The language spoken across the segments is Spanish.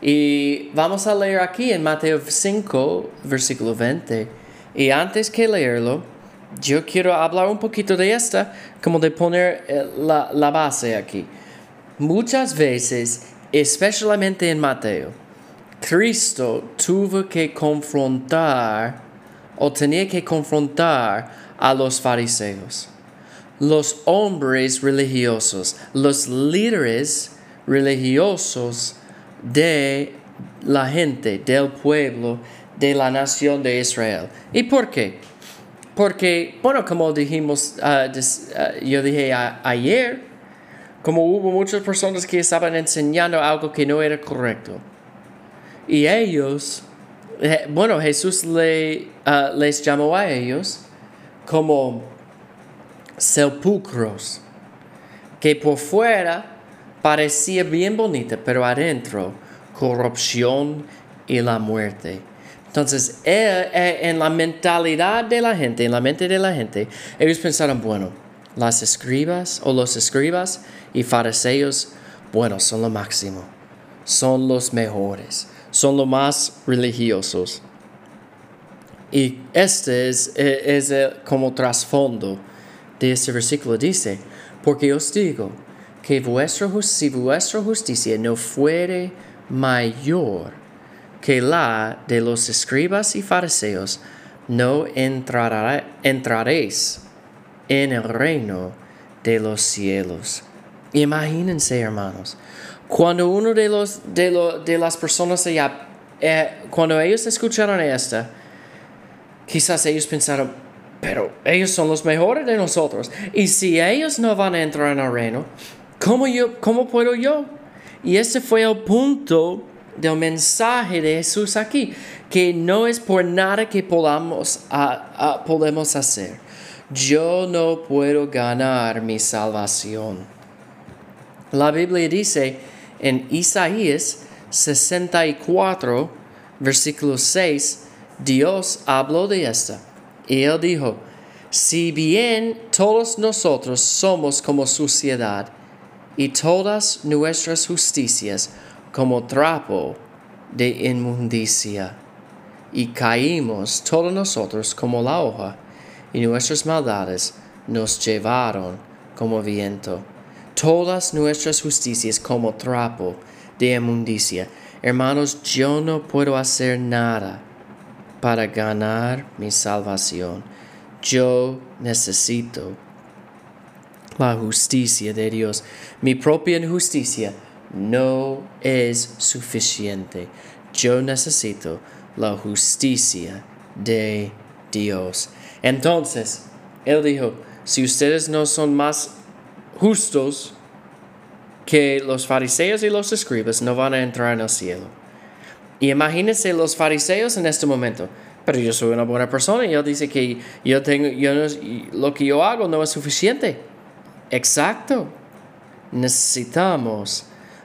Y vamos a leer aquí en Mateo 5, versículo 20. Y antes que leerlo, yo quiero hablar un poquito de esta, como de poner eh, la, la base aquí. Muchas veces, especialmente en Mateo, Cristo tuvo que confrontar o tenía que confrontar a los fariseos, los hombres religiosos, los líderes religiosos de la gente, del pueblo, de la nación de Israel. ¿Y por qué? Porque, bueno, como dijimos, uh, uh, yo dije ayer, como hubo muchas personas que estaban enseñando algo que no era correcto. Y ellos, eh, bueno, Jesús uh, les llamó a ellos como sepulcros, que por fuera parecía bien bonita, pero adentro corrupción y la muerte. Entonces, eh, eh, en la mentalidad de la gente, en la mente de la gente, ellos pensaron, bueno, las escribas o los escribas y fariseos, bueno, son lo máximo, son los mejores, son los más religiosos. Y este es, eh, es como trasfondo de este versículo. Dice, porque os digo, que vuestra, si vuestra justicia no fuere mayor que la de los escribas y fariseos, no entraréis en el reino de los cielos. Imagínense, hermanos, cuando uno de, los, de, de las personas allá, eh, cuando ellos escucharon esta, quizás ellos pensaron, pero ellos son los mejores de nosotros. Y si ellos no van a entrar en el reino, ¿Cómo, yo, ¿Cómo puedo yo? Y ese fue el punto del mensaje de Jesús aquí, que no es por nada que podamos, podemos hacer. Yo no puedo ganar mi salvación. La Biblia dice en Isaías 64, versículo 6, Dios habló de esta. Y él dijo, si bien todos nosotros somos como suciedad, y todas nuestras justicias como trapo de inmundicia. Y caímos todos nosotros como la hoja, y nuestras maldades nos llevaron como viento. Todas nuestras justicias como trapo de inmundicia. Hermanos, yo no puedo hacer nada para ganar mi salvación. Yo necesito la justicia de Dios. Mi propia injusticia no es suficiente. Yo necesito la justicia de Dios. Entonces, Él dijo, si ustedes no son más justos que los fariseos y los escribas, no van a entrar en el cielo. Y imagínense los fariseos en este momento. Pero yo soy una buena persona y Él dice que yo tengo, yo lo que yo hago no es suficiente. Exacto. Necesitamos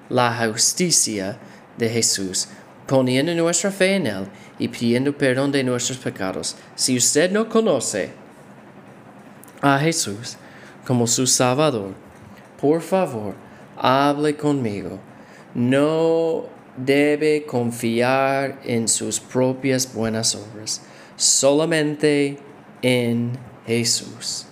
la justicia de Jesús, poniendo nuestra fe en Él y pidiendo perdón de nuestros pecados. Si usted no conoce a Jesús como su Salvador, por favor, hable conmigo. No debe confiar en sus propias buenas obras, solamente en Jesús.